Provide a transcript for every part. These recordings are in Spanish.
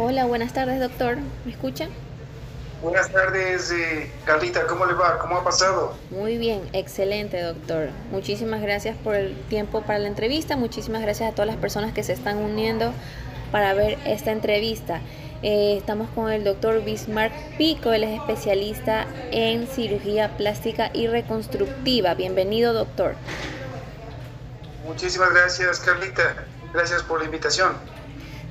Hola, buenas tardes, doctor. ¿Me escucha? Buenas tardes, eh, Carlita. ¿Cómo le va? ¿Cómo ha pasado? Muy bien, excelente, doctor. Muchísimas gracias por el tiempo para la entrevista. Muchísimas gracias a todas las personas que se están uniendo para ver esta entrevista. Eh, estamos con el doctor Bismarck Pico, él es especialista en cirugía plástica y reconstructiva. Bienvenido, doctor. Muchísimas gracias, Carlita. Gracias por la invitación.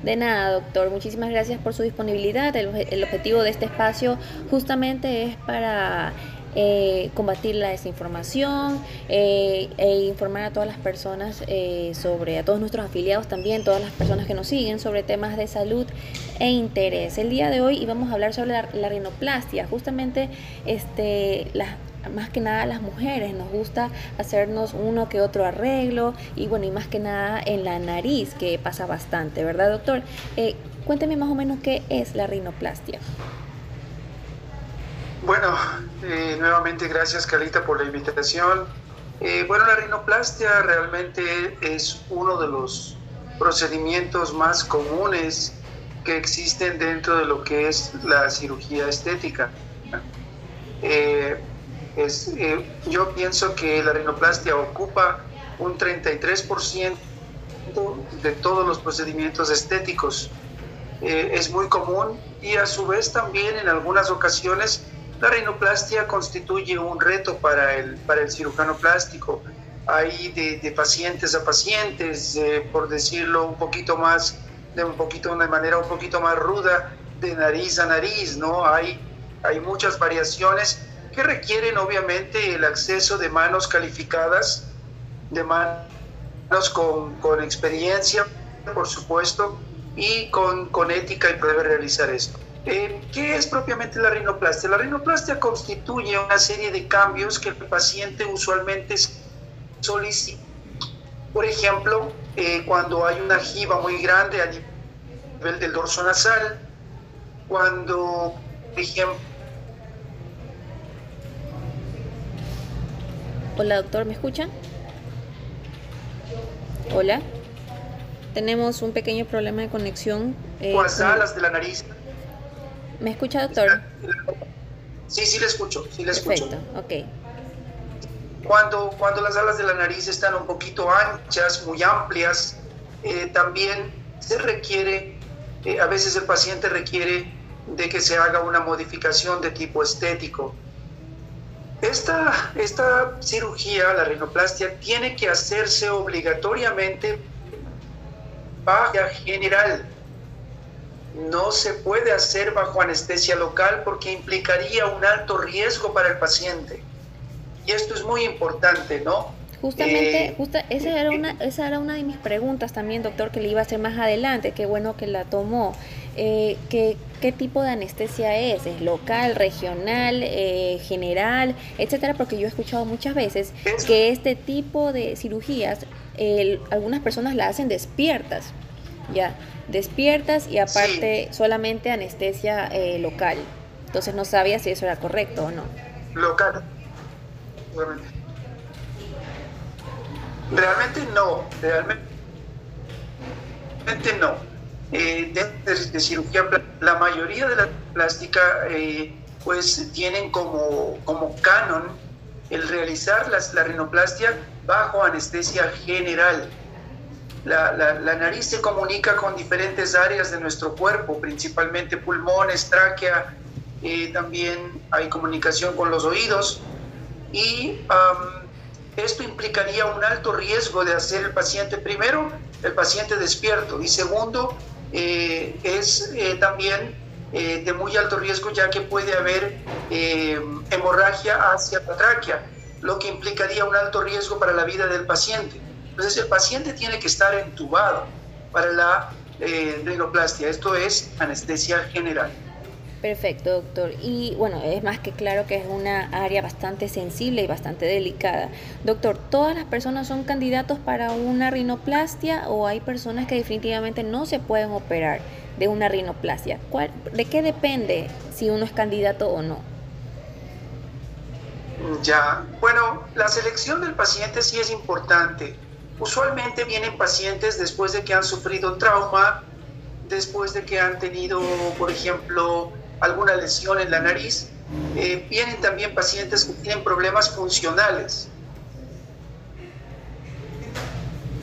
De nada, doctor. Muchísimas gracias por su disponibilidad. El, objetivo de este espacio justamente es para eh, combatir la desinformación eh, e informar a todas las personas eh, sobre, a todos nuestros afiliados también, todas las personas que nos siguen sobre temas de salud e interés. El día de hoy íbamos a hablar sobre la, la rinoplastia, justamente este, más que nada las mujeres nos gusta hacernos uno que otro arreglo y bueno, y más que nada en la nariz, que pasa bastante, ¿verdad, doctor? Eh, cuénteme más o menos qué es la rinoplastia. Bueno, eh, nuevamente gracias Carlita por la invitación. Eh, bueno, la rinoplastia realmente es uno de los procedimientos más comunes que existen dentro de lo que es la cirugía estética. Eh, yo pienso que la rinoplastia ocupa un 33% de todos los procedimientos estéticos. Eh, es muy común y a su vez también en algunas ocasiones la rinoplastia constituye un reto para el, para el cirujano plástico. Hay de, pacientes a pacientes, eh, por decirlo un poquito más, de un poquito, de manera un poquito más ruda, de nariz a nariz, ¿no? Hay, hay muchas variaciones que requieren obviamente el acceso de manos calificadas, de manos con, con experiencia, por supuesto, y con, con ética y poder realizar esto. Eh, ¿Qué es propiamente la rinoplastia? La rinoplastia constituye una serie de cambios que el paciente usualmente solicita. Por ejemplo, eh, cuando hay una jiba muy grande a nivel del dorso nasal, cuando, por ejemplo, Hola, doctor, ¿me escuchan? Hola. Tenemos un pequeño problema de conexión. Eh, las alas de la nariz. ¿Me escucha, doctor? Sí, sí le escucho, sí le escucho. Perfecto, ok. Cuando, cuando las alas de la nariz están un poquito anchas, muy amplias, eh, también se requiere, eh, a veces el paciente requiere de que se haga una modificación de tipo estético esta, esta cirugía, la rinoplastia, tiene que hacerse obligatoriamente bajo general. No se puede hacer bajo anestesia local porque implicaría un alto riesgo para el paciente. Y esto es muy importante, ¿no? Justamente, eh, justa, esa, era una, esa era una de mis preguntas también, doctor, que le iba a hacer más adelante. Qué bueno que la tomó. Eh, ¿qué, tipo de anestesia es? ¿Es local, regional, eh, general, etcétera? Porque yo he escuchado muchas veces que este tipo de cirugías, algunas personas la hacen despiertas, ya, despiertas y aparte solamente anestesia eh, local. Entonces no sabía si eso era correcto o no. Local, realmente. Realmente no, realmente no eh, de, cirugía, la mayoría de la plástica eh, pues tienen como, como canon el realizar las, la rinoplastia bajo anestesia general. La, la, nariz se comunica con diferentes áreas de nuestro cuerpo, principalmente pulmones, tráquea, eh, también hay comunicación con los oídos y esto implicaría un alto riesgo de hacer el paciente, primero, el paciente despierto y segundo, eh, es eh, también eh, de muy alto riesgo ya que puede haber hemorragia hacia la tráquea, lo que implicaría un alto riesgo para la vida del paciente. Entonces el paciente tiene que estar entubado para la rinoplastia, esto es anestesia general. Perfecto, doctor. Y bueno, es más que claro que es una área bastante sensible y bastante delicada. Doctor, ¿todas las personas son candidatos para una rinoplastia o hay personas que definitivamente no se pueden operar de una rinoplastia? ¿De qué depende si uno es candidato o no? Ya, bueno, la selección del paciente sí es importante. Usualmente vienen pacientes después de que han sufrido trauma después de que han tenido, por ejemplo, alguna lesión en la nariz. Eh, vienen también pacientes que tienen problemas funcionales.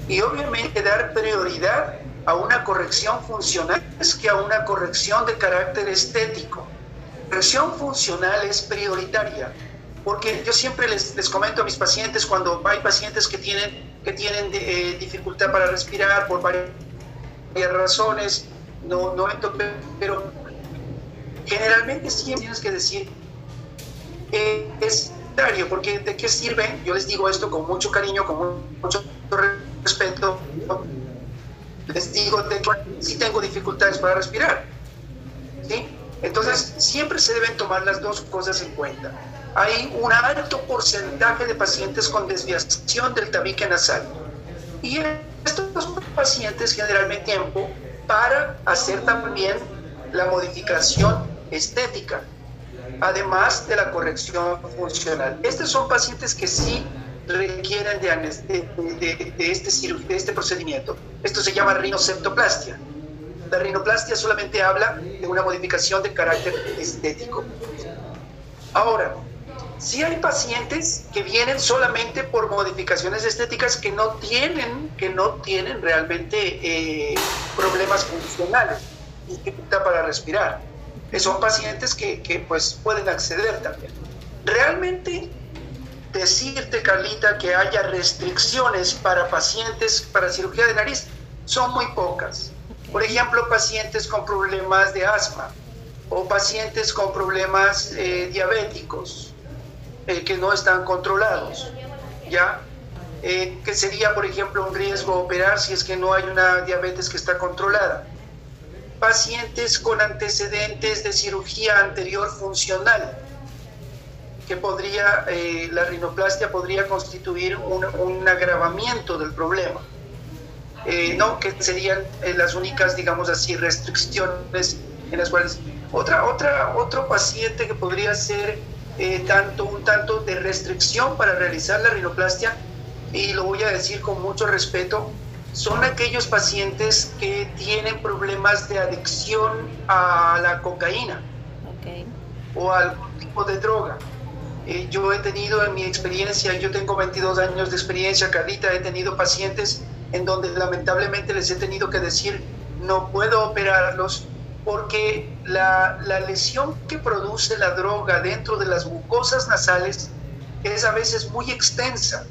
Y obviamente dar prioridad a una corrección funcional es que a una corrección de carácter estético. Corrección funcional es prioritaria, porque yo siempre les, les comento a mis pacientes cuando hay pacientes que tienen, que tienen eh, dificultad para respirar por varias razones, no, no, pero generalmente siempre tienes que decir eh, es necesario, porque ¿de qué sirve? Yo les digo esto con mucho cariño, con mucho respeto. Les digo, si tengo dificultades para respirar. ¿sí? Entonces, siempre se deben tomar las dos cosas en cuenta. Hay un alto porcentaje de pacientes con desviación del tabique nasal. Y estos pacientes generalmente tiempo para hacer también la modificación estética, además de la corrección funcional. Estos son pacientes que sí requieren de, este, este procedimiento. Esto se llama rinoceptoplastia. La rinoplastia solamente habla de una modificación de carácter estético. Ahora, si hay pacientes que vienen solamente por modificaciones estéticas que no tienen, que no tienen realmente eh, problemas funcionales, dificultad para respirar son pacientes que, que pues pueden acceder también. Realmente decirte, Carlita, que haya restricciones para pacientes para cirugía de nariz son muy pocas. Por ejemplo, pacientes con problemas de asma o pacientes con problemas eh, diabéticos eh, que no están controlados, ¿ya? Eh, que sería, por ejemplo, un riesgo operar si es que no hay una diabetes que está controlada pacientes con antecedentes de cirugía anterior funcional, que podría, eh, la rinoplastia podría constituir un, agravamiento del problema. Eh, no, que serían eh, las únicas, digamos así, restricciones en las cuales otra, otra, otro paciente que podría ser tanto un tanto de restricción para realizar la rinoplastia, y lo voy a decir con mucho respeto, son aquellos pacientes que tienen problemas de adicción a la cocaína o a algún tipo de droga. Eh, yo he tenido en mi experiencia, yo tengo 22 años de experiencia, Carlita, he tenido pacientes en donde lamentablemente les he tenido que decir, no puedo operarlos porque la, la lesión que produce la droga dentro de las mucosas nasales es a veces muy extensa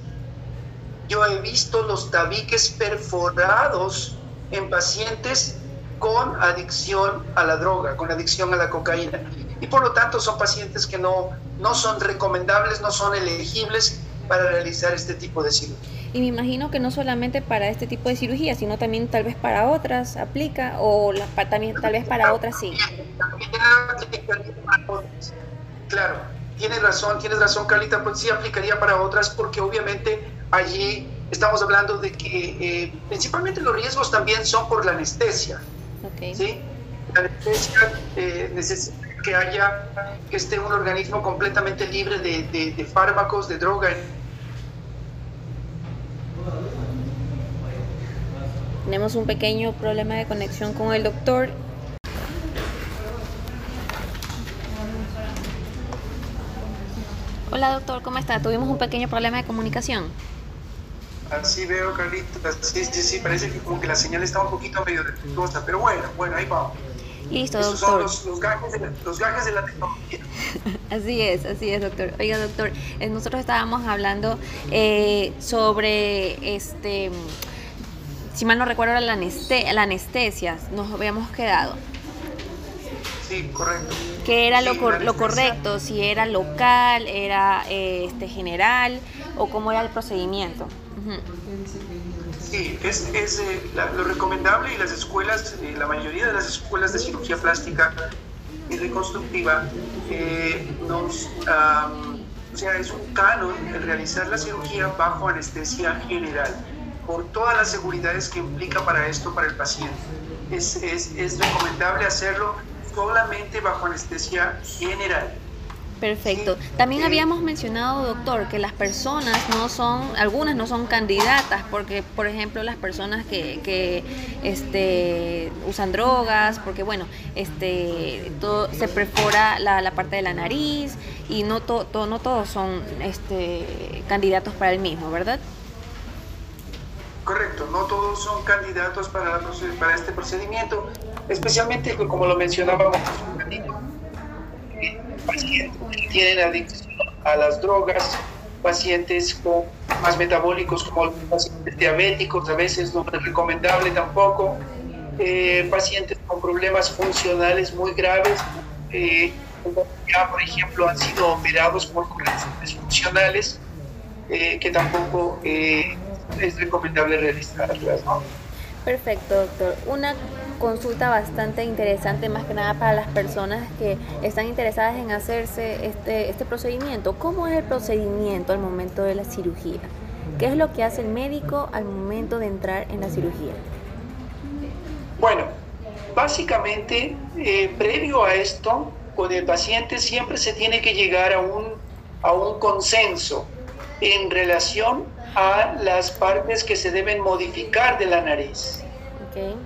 yo he visto los tabiques perforados en pacientes con adicción a la droga, con adicción a la cocaína. Y por lo tanto son pacientes que no, no son recomendables, no son elegibles para realizar este tipo de cirugía. Y me imagino que no solamente para este tipo de cirugía, sino también tal vez para otras aplica o también tal vez para otras sí. Claro, tienes razón, tienes razón Carlita, pues sí aplicaría para otras porque obviamente allí estamos hablando de que eh, principalmente los riesgos también son por la anestesia. ¿sí? La anestesia eh, necesita que haya, que esté un organismo completamente libre de, de fármacos, de droga. Tenemos un pequeño problema de conexión con el doctor. Hola doctor, ¿cómo está? Tuvimos un pequeño problema de comunicación. Así veo, Carlita. Sí, sí, sí, parece que como que la señal está un poquito medio defectuosa, pero bueno, bueno, ahí vamos. Listo, Esos doctor. son los, gajes de la, los gajes de la tecnología. así es, así es, doctor. Oiga, doctor, eh, nosotros estábamos hablando eh, sobre, este, si mal no recuerdo, la, la anestesia, nos habíamos quedado. Sí, correcto. ¿Qué era lo, lo, correcto? Si era local, era eh, este, general o cómo era el procedimiento. Sí, es, es eh, lo recomendable y las escuelas, eh, la mayoría de las escuelas de cirugía plástica y reconstructiva, eh, nos, o sea, es un canon el realizar la cirugía bajo anestesia general, por todas las seguridades que implica para esto, para el paciente. Es, es, es recomendable hacerlo solamente bajo anestesia general. Perfecto. También habíamos mencionado, doctor, que las personas no son, algunas no son candidatas, porque, por ejemplo, las personas que, este, usan drogas, porque, bueno, este, todo, se perfora la, parte de la nariz y no, to, no todos son este, candidatos para el mismo, ¿verdad? Correcto, no todos son candidatos para este procedimiento, especialmente como lo mencionábamos pacientes que tienen adicción a las drogas, pacientes con más metabólicos como pacientes diabéticos, a veces no es recomendable tampoco, eh, pacientes con problemas funcionales muy graves, eh, ya por ejemplo han sido operados por corrientes funcionales, eh, que tampoco es recomendable realizarlas. ¿no? Perfecto, doctor. Una consulta bastante interesante, más que nada para las personas que están interesadas en hacerse este, este procedimiento. ¿Cómo es el procedimiento al momento de la cirugía? ¿Qué es lo que hace el médico al momento de entrar en la cirugía? Bueno, básicamente, eh, previo a esto, con el paciente siempre se tiene que llegar a un, a un consenso en relación a las partes que se deben modificar de la nariz.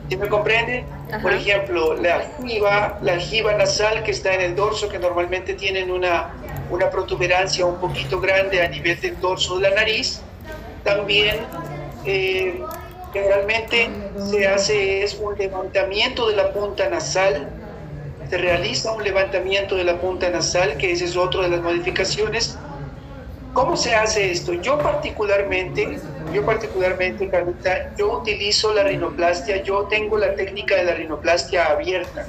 ¿Sí me comprende? Por ejemplo, la jiba, la jiba nasal que está en el dorso, que normalmente tienen una, una protuberancia un poquito grande a nivel del dorso de la nariz. También eh, generalmente se hace es un levantamiento de la punta nasal, se realiza un levantamiento de la punta nasal, que ese es otro de las modificaciones ¿Cómo se hace esto? Yo particularmente, yo particularmente, Carlita, yo utilizo la rinoplastia, yo tengo la técnica de la rinoplastia abierta.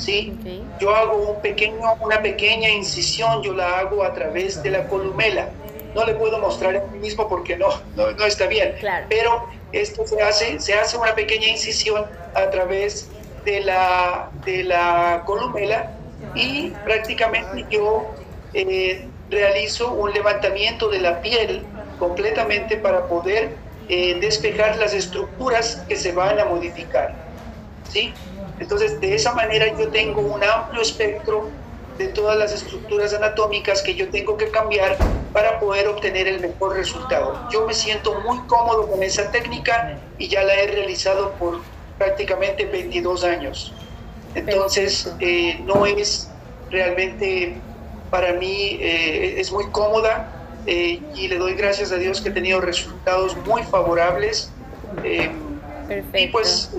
¿sí? Yo hago un pequeño, una pequeña incisión, yo la hago a través de la columela. No le puedo mostrar a mí mismo porque no, no, está bien. Pero esto se hace, se hace una pequeña incisión a través de la, de la columela y prácticamente yo eh, realizo un levantamiento de la piel completamente para poder eh, despejar las estructuras que se van a modificar. ¿sí? Entonces, de esa manera yo tengo un amplio espectro de todas las estructuras anatómicas que yo tengo que cambiar para poder obtener el mejor resultado. Yo me siento muy cómodo con esa técnica y ya la he realizado por prácticamente 22 años. Entonces, eh, no es realmente para mí eh, es muy cómoda eh, y le doy gracias a Dios que he tenido resultados muy favorables. Eh, y pues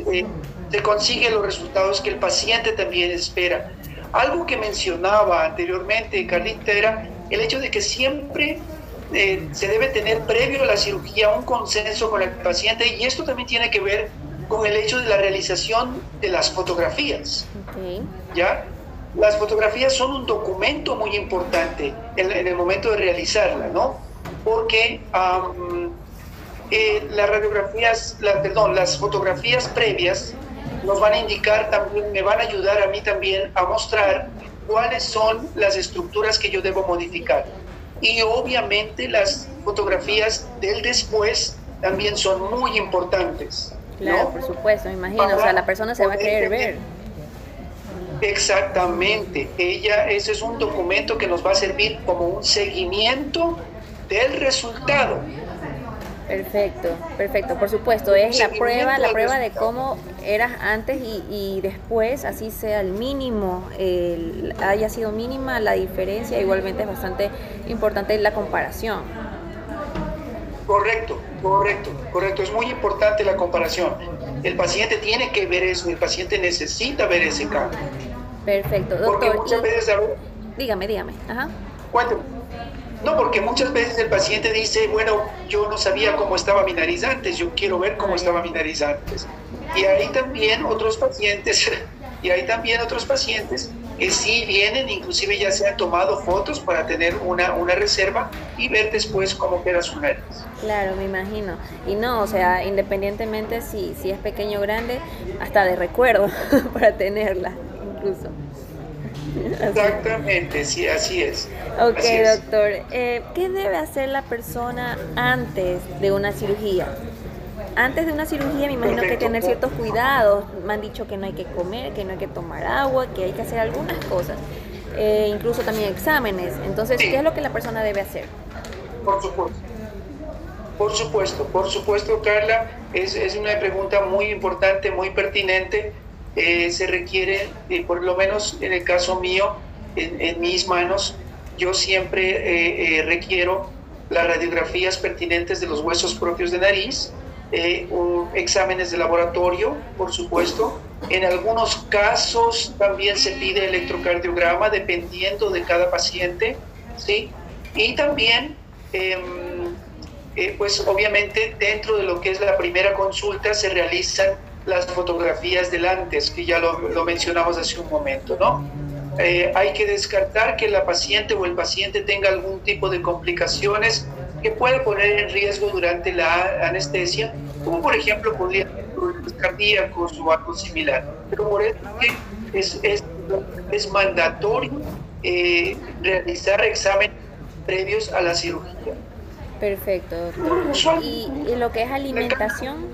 se consigue los resultados que el paciente también espera. Algo que mencionaba anteriormente, Carlita, era el hecho de que siempre se debe tener previo a la cirugía un consenso con el paciente y esto también tiene que ver con el hecho de la realización de las fotografías. ¿Ya? Las fotografías son un documento muy importante en, el momento de realizarla, ¿no? Porque eh, las radiografías, perdón, las fotografías previas nos van a indicar también, me van a ayudar a mí también a mostrar cuáles son las estructuras que yo debo modificar. Y obviamente las fotografías del después también son muy importantes. Claro, por supuesto, me imagino. o sea, la persona se va a querer ver. Exactamente, ella, ese es un documento que nos va a servir como un seguimiento del resultado. Perfecto, perfecto, por supuesto, es la prueba, la prueba de cómo eras antes y, después, así sea el mínimo, haya sido mínima la diferencia, igualmente es bastante importante la comparación. Correcto, correcto, correcto, es muy importante la comparación. El paciente tiene que ver eso, el paciente necesita ver ese cambio. Perfecto, doctor. Porque muchas veces... Dígame, dígame. Ajá. No, porque muchas veces el paciente dice, bueno, yo no sabía cómo estaba mi nariz antes, yo quiero ver cómo estaba mi nariz antes. Y hay también otros pacientes, y hay también otros pacientes que sí vienen, inclusive ya se han tomado fotos para tener una, una reserva y ver después cómo queda su nariz. Claro, me imagino. Y no, o sea, independientemente si, si es pequeño o grande, hasta de recuerdo para tenerla. Exactamente, sí, así es. Ok, doctor. Eh, ¿Qué debe hacer la persona antes de una cirugía? Antes de una cirugía me imagino que tener ciertos cuidados. Me han dicho que no hay que comer, que no hay que tomar agua, que hay que hacer algunas cosas. eh, incluso también exámenes. Entonces, ¿qué es lo que la persona debe hacer? Por supuesto. Por supuesto, por supuesto, Carla, es, es una pregunta muy importante, muy pertinente. Eh, se requiere, eh, por lo menos en el caso mío, en, mis manos, yo siempre requiero las radiografías pertinentes de los huesos propios de nariz, exámenes de laboratorio, por supuesto, en algunos casos también se pide electrocardiograma dependiendo de cada paciente, ¿sí? Y también, em, eh, pues obviamente dentro de lo que es la primera consulta se realizan las fotografías del antes, que ya lo, lo mencionamos hace un momento, ¿no? Eh, hay que descartar que la paciente o el paciente tenga algún tipo de complicaciones que puede poner en riesgo durante la anestesia, como por ejemplo podría cardíacos o algo similar. Pero por eso es, es, es mandatorio eh, realizar exámenes previos a la cirugía. Perfecto, doctor. ¿Y, lo que es alimentación?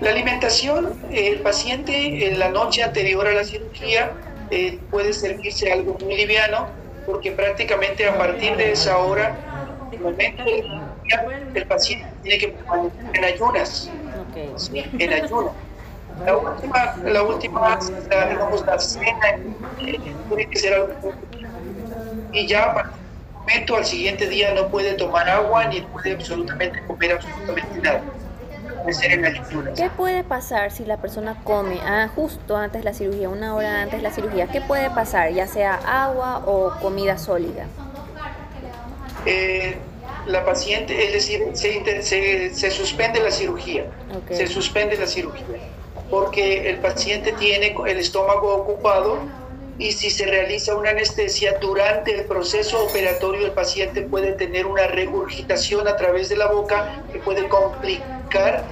La alimentación, el paciente en la noche anterior a la cirugía eh, puede servirse algo muy liviano, porque prácticamente a partir de esa hora, el momento de la cirugía, el paciente tiene que permanecer en ayunas en ayuno. La última, la última, la, digamos, la cena eh, tiene que ser algo y ya para el momento al siguiente día no puede tomar agua ni puede absolutamente comer absolutamente nada. En. ¿Qué puede pasar si la persona come ah, justo antes de la cirugía, una hora antes de la cirugía? ¿Qué puede pasar, ya sea agua o comida sólida? Eh, la paciente, es decir, se, se, suspende la cirugía, se suspende la cirugía, porque el paciente tiene el estómago ocupado y si se realiza una anestesia durante el proceso operatorio el paciente puede tener una regurgitación a través de la boca que puede complicar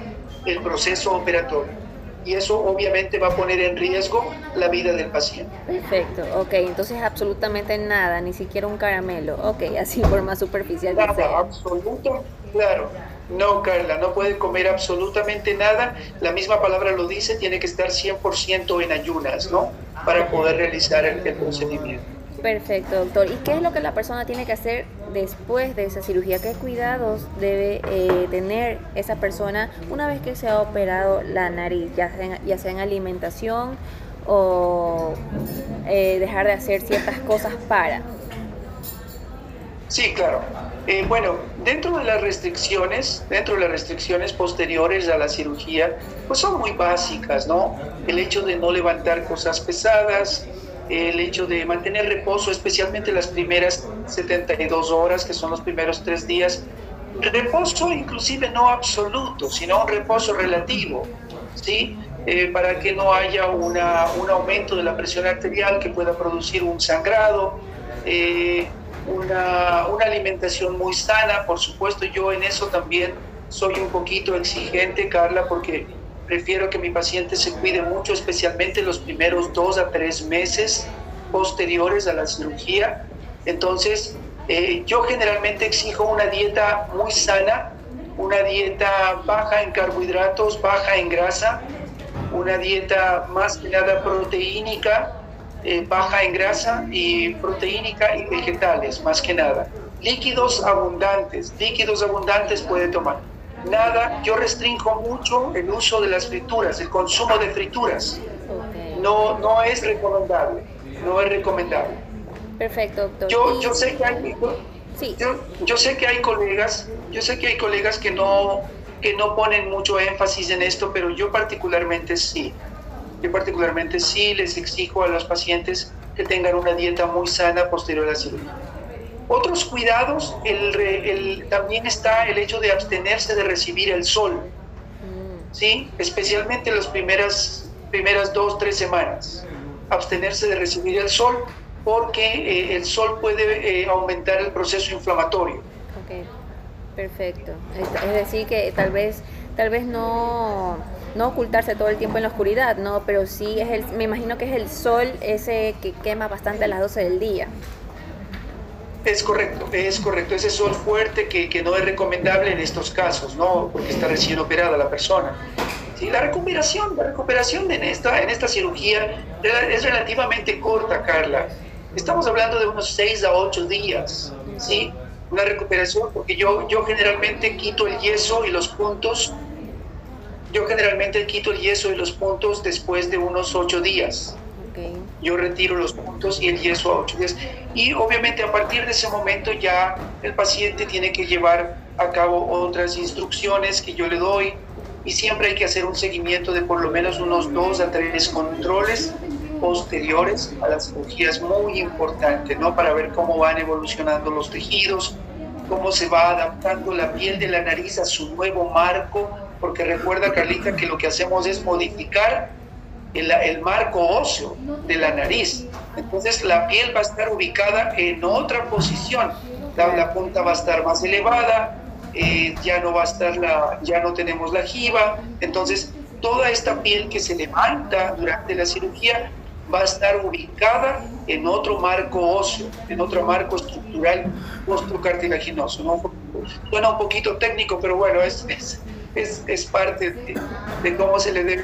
el proceso operatorio y eso obviamente va a poner en riesgo la vida del paciente. Perfecto, ok, entonces absolutamente nada, ni siquiera un caramelo, ok, así por más superficial nada, que absoluto, claro. No, Carla, no puede comer absolutamente nada. La misma palabra lo dice, tiene que estar 100% en ayunas, ¿no? Para poder realizar el procedimiento. Perfecto, doctor. ¿Y qué es lo que la persona tiene que hacer después de esa cirugía? ¿Qué cuidados debe eh, tener esa persona una vez que se ha operado la nariz, ya sea en, ya sea en alimentación o eh, dejar de hacer ciertas cosas para? Sí, claro. Eh, bueno, dentro de las restricciones, dentro de las restricciones posteriores a la cirugía, pues son muy básicas, ¿no? El hecho de no levantar cosas pesadas, el hecho de mantener reposo, especialmente las primeras 72 horas, que son los primeros tres días. Reposo inclusive no absoluto, sino un reposo relativo, ¿sí? Eh, para que no haya una, un aumento de la presión arterial que pueda producir un sangrado, eh, una, una alimentación muy sana, por supuesto yo en eso también soy un poquito exigente, Carla, porque prefiero que mi paciente se cuide mucho, especialmente los primeros dos a tres meses posteriores a la cirugía. Entonces, eh, yo generalmente exijo una dieta muy sana, una dieta baja en carbohidratos, baja en grasa, una dieta más que nada proteínica, eh, baja en grasa y proteínica y vegetales, más que nada. Líquidos abundantes, líquidos abundantes puede tomar nada, yo restringo mucho el uso de las frituras, el consumo de frituras. No, no es recomendable, no es recomendable. Perfecto, doctor. Yo, yo sé que hay, sí. yo, yo, sé que hay colegas, yo sé que hay colegas que no, que no ponen mucho énfasis en esto, pero yo particularmente sí. Yo particularmente sí les exijo a los pacientes que tengan una dieta muy sana posterior a la cirugía. Otros cuidados, el, también está el hecho de abstenerse de recibir el sol, mm. ¿sí? especialmente las primeras, primeras dos, tres semanas. Abstenerse de recibir el sol porque eh, el sol puede eh, aumentar el proceso inflamatorio. Ok, perfecto. Es decir, que tal vez, tal vez no, no ocultarse todo el tiempo en la oscuridad, ¿no? Pero sí es el, me imagino que es el sol ese que quema bastante a las 12 del día. Es correcto, es correcto. Ese sol fuerte que, que, no es recomendable en estos casos, ¿no? Porque está recién operada la persona. Sí, la recuperación, la recuperación en esta, en esta cirugía es relativamente corta, Carla. Estamos hablando de unos 6 a 8 días, ¿sí? Una recuperación, porque yo, yo generalmente quito el yeso y los puntos. Yo generalmente quito el yeso y los puntos después de unos 8 días. Yo retiro los puntos y el yeso a 8 días. Y obviamente a partir de ese momento ya el paciente tiene que llevar a cabo otras instrucciones que yo le doy y siempre hay que hacer un seguimiento de por lo menos unos dos a tres controles posteriores a las cirugías muy importante, ¿no? Para ver cómo van evolucionando los tejidos, cómo se va adaptando la piel de la nariz a su nuevo marco, porque recuerda, Carlita, que lo que hacemos es modificar el, el marco óseo de la nariz. Entonces la piel va a estar ubicada en otra posición. La, la punta va a estar más elevada, eh, ya no va a estar la, ya no tenemos la jiba, entonces toda esta piel que se levanta durante la cirugía va a estar ubicada en otro marco óseo, en otro marco estructural osteocartilaginoso. ¿no? Suena un poquito técnico, pero bueno, es, es, es, parte de, de, cómo se le debe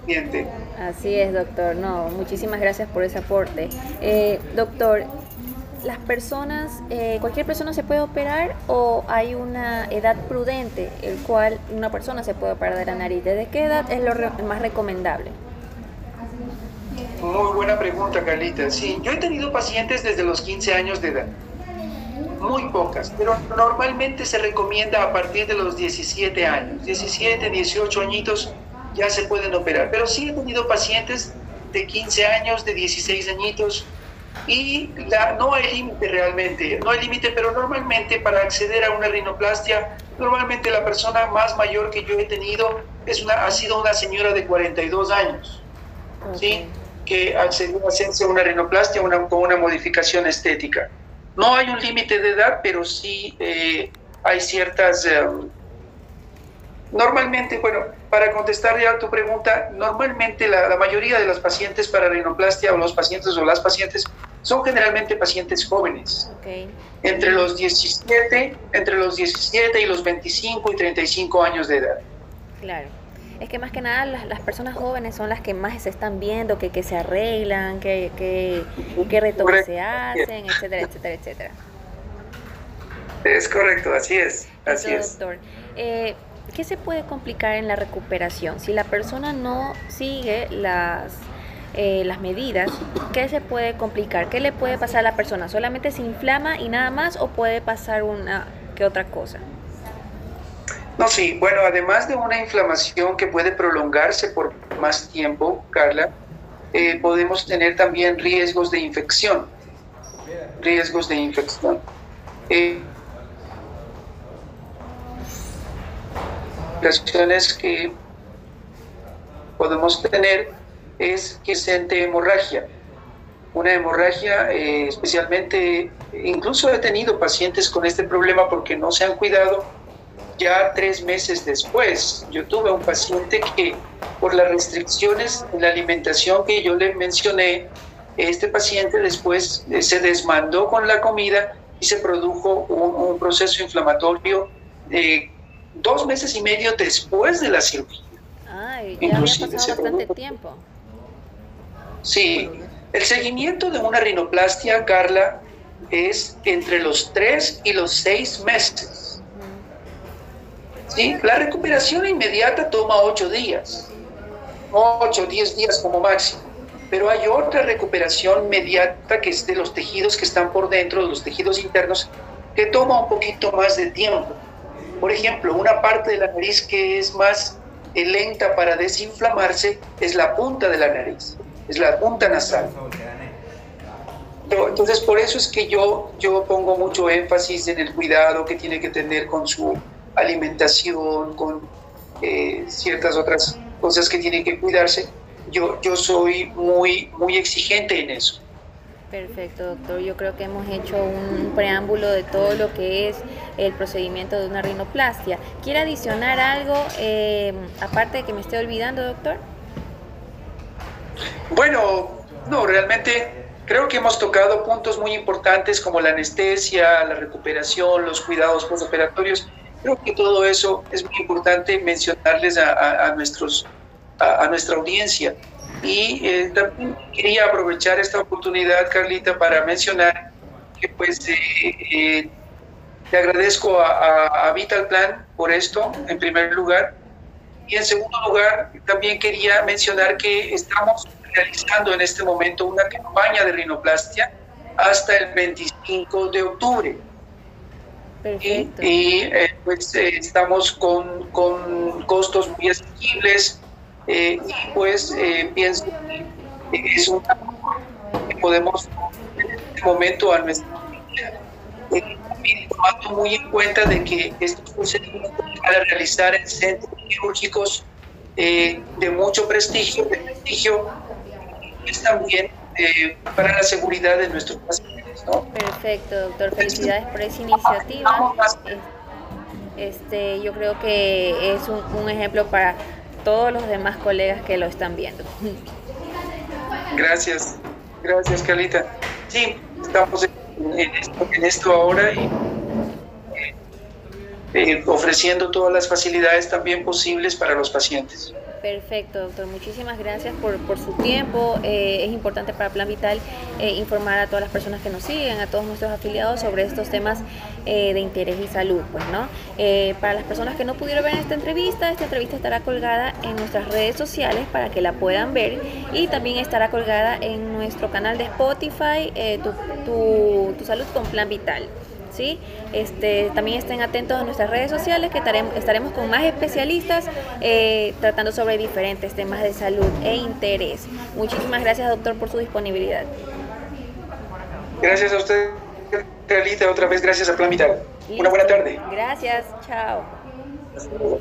paciente. Así es, doctor. No, muchísimas gracias por ese aporte. Eh, doctor, las personas, eh, cualquier persona se puede operar o hay una edad prudente el cual una persona se puede operar de la nariz. ¿Desde qué edad es lo más recomendable? Muy buena pregunta, Carlita. Sí, yo he tenido pacientes desde los 15 años de edad. Muy pocas, pero normalmente se recomienda a partir de los 17 años. 17, 18 añitos ya se pueden operar. Pero sí he tenido pacientes de 15 años, de 16 añitos, y la, no hay límite realmente, no hay límite, pero normalmente para acceder a una rinoplastia, normalmente la persona más mayor que yo he tenido es una, ha sido una señora de 42 años, ¿sí? que accedió a hacerse una rinoplastia una, con una modificación estética. No hay un límite de edad, pero sí eh, hay ciertas... Eh, normalmente, bueno, para contestar ya a tu pregunta, normalmente la, la, mayoría de los pacientes para rinoplastia o los pacientes o las pacientes son generalmente pacientes jóvenes, entre los 17, entre los 17 y los 25 y 35 años de edad. Claro. Es que más que nada las, las personas jóvenes son las que más se están viendo, que, que se arreglan, que, que, que retoques se hacen, etcétera, etcétera, etcétera. Es correcto, así es. Así es. Doctor, eh, ¿qué se puede complicar en la recuperación? Si la persona no sigue las eh, las medidas, ¿qué se puede complicar? ¿Qué le puede pasar a la persona? ¿Solamente se inflama y nada más o puede pasar una que otra cosa? No, sí, bueno, además de una inflamación que puede prolongarse por más tiempo, Carla, eh, podemos tener también riesgos de infección. Riesgos de infección. Eh, que podemos tener es que siente hemorragia. Una hemorragia, eh, especialmente, incluso he tenido pacientes con este problema porque no se han cuidado. Ya tres meses después, yo tuve un paciente que por las restricciones en la alimentación que yo le mencioné, este paciente después eh, se desmandó con la comida y se produjo un, proceso inflamatorio eh, dos meses y medio después de la cirugía. Ay, ya había pasado bastante tiempo. Sí, el seguimiento de una rinoplastia, Carla, es entre los tres y los seis meses. ¿Sí? La recuperación inmediata toma ocho días, ocho, diez días como máximo. Pero hay otra recuperación inmediata que es de los tejidos que están por dentro, de los tejidos internos, que toma un poquito más de tiempo. Por ejemplo, una parte de la nariz que es más lenta para desinflamarse es la punta de la nariz es la punta nasal. Entonces, por eso es que yo, yo pongo mucho énfasis en el cuidado que tiene que tener con su alimentación, con eh, ciertas otras cosas que tiene que cuidarse. Yo, yo soy muy, muy exigente en eso. Perfecto, doctor. Yo creo que hemos hecho un preámbulo de todo lo que es el procedimiento de una rinoplastia. ¿Quiere adicionar algo, eh, aparte de que me esté olvidando, doctor? Bueno, no, realmente creo que hemos tocado puntos muy importantes como la anestesia, la recuperación, los cuidados postoperatorios Creo que todo eso es muy importante mencionarles a, nuestros, a, nuestra audiencia. Y eh, también quería aprovechar esta oportunidad, Carlita, para mencionar que pues eh, eh, te agradezco a, a, Vital Plan por esto, en primer lugar. Y en segundo lugar, también quería mencionar que estamos realizando en este momento una campaña de rinoplastia hasta el 25 de octubre. Perfecto. Y, eh, pues eh, estamos con, con, costos muy asequibles eh, y pues pienso que es un que podemos en este momento a nuestra tomando muy en cuenta de que estos procedimientos van a realizar en centros quirúrgicos de mucho prestigio, prestigio, es también para la seguridad de nuestros pacientes. Perfecto, doctor. Felicidades por esa iniciativa. Este, yo creo que es un, un ejemplo para todos los demás colegas que lo están viendo. Gracias, gracias, Carlita. Sí, estamos en, esto, ahora y eh, ofreciendo todas las facilidades también posibles para los pacientes. Perfecto, doctor. Muchísimas gracias por, por su tiempo. Eh, es importante para Plan Vital eh, informar a todas las personas que nos siguen, a todos nuestros afiliados sobre estos temas eh, de interés y salud. Pues, ¿no? para las personas que no pudieron ver esta entrevista, esta entrevista estará colgada en nuestras redes sociales para que la puedan ver y también estará colgada en nuestro canal de Spotify, tu, tu, tu salud con Plan Vital. ¿Sí? Este, también estén atentos a nuestras redes sociales que estaremos, estaremos con más especialistas eh, tratando sobre diferentes temas de salud e interés. Muchísimas gracias, doctor, por su disponibilidad. Gracias a usted, Carlita, otra vez gracias a Plan Vital. Una buena tarde. Gracias, chao. Hasta luego.